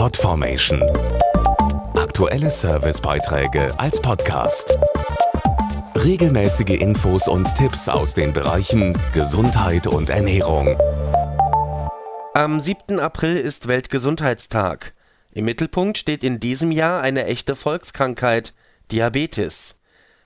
Podformation. Aktuelle Servicebeiträge als Podcast. Regelmäßige Infos und Tipps aus den Bereichen Gesundheit und Ernährung. Am 7. April ist Weltgesundheitstag. Im Mittelpunkt steht in diesem Jahr eine echte Volkskrankheit, Diabetes.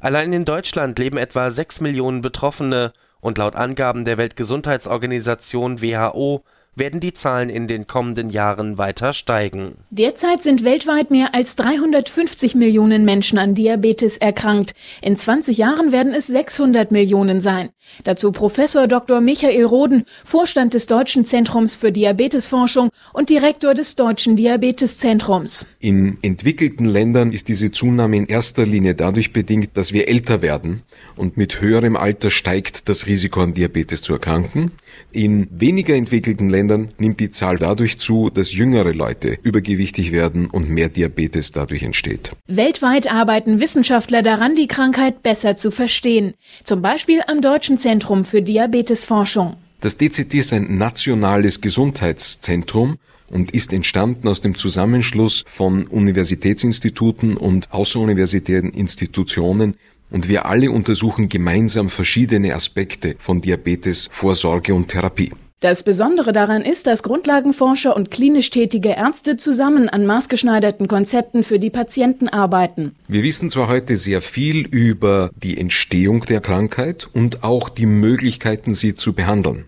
Allein in Deutschland leben etwa 6 Millionen Betroffene und laut Angaben der Weltgesundheitsorganisation WHO werden die Zahlen in den kommenden Jahren weiter steigen. Derzeit sind weltweit mehr als 350 Millionen Menschen an Diabetes erkrankt. In 20 Jahren werden es 600 Millionen sein. Dazu Professor Dr. Michael Roden, Vorstand des Deutschen Zentrums für Diabetesforschung und Direktor des Deutschen Diabeteszentrums. In entwickelten Ländern ist diese Zunahme in erster Linie dadurch bedingt, dass wir älter werden und mit höherem Alter steigt das Risiko an Diabetes zu erkranken. In weniger entwickelten Ländern Ländern nimmt die Zahl dadurch zu, dass jüngere Leute übergewichtig werden und mehr Diabetes dadurch entsteht. Weltweit arbeiten Wissenschaftler daran, die Krankheit besser zu verstehen. Zum Beispiel am Deutschen Zentrum für Diabetesforschung. Das DZT ist ein nationales Gesundheitszentrum und ist entstanden aus dem Zusammenschluss von Universitätsinstituten und außeruniversitären Institutionen, und wir alle untersuchen gemeinsam verschiedene Aspekte von Diabetes, Vorsorge und Therapie. Das Besondere daran ist, dass Grundlagenforscher und klinisch tätige Ärzte zusammen an maßgeschneiderten Konzepten für die Patienten arbeiten. Wir wissen zwar heute sehr viel über die Entstehung der Krankheit und auch die Möglichkeiten, sie zu behandeln.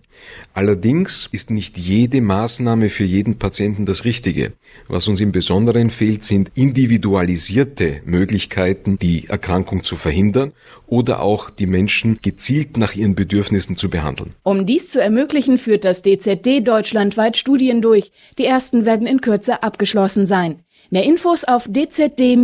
Allerdings ist nicht jede Maßnahme für jeden Patienten das Richtige. Was uns im Besonderen fehlt, sind individualisierte Möglichkeiten, die Erkrankung zu verhindern oder auch die Menschen gezielt nach ihren Bedürfnissen zu behandeln. Um dies zu ermöglichen, führt das DZD deutschlandweit Studien durch. Die ersten werden in Kürze abgeschlossen sein. Mehr Infos auf dzd-ev.de.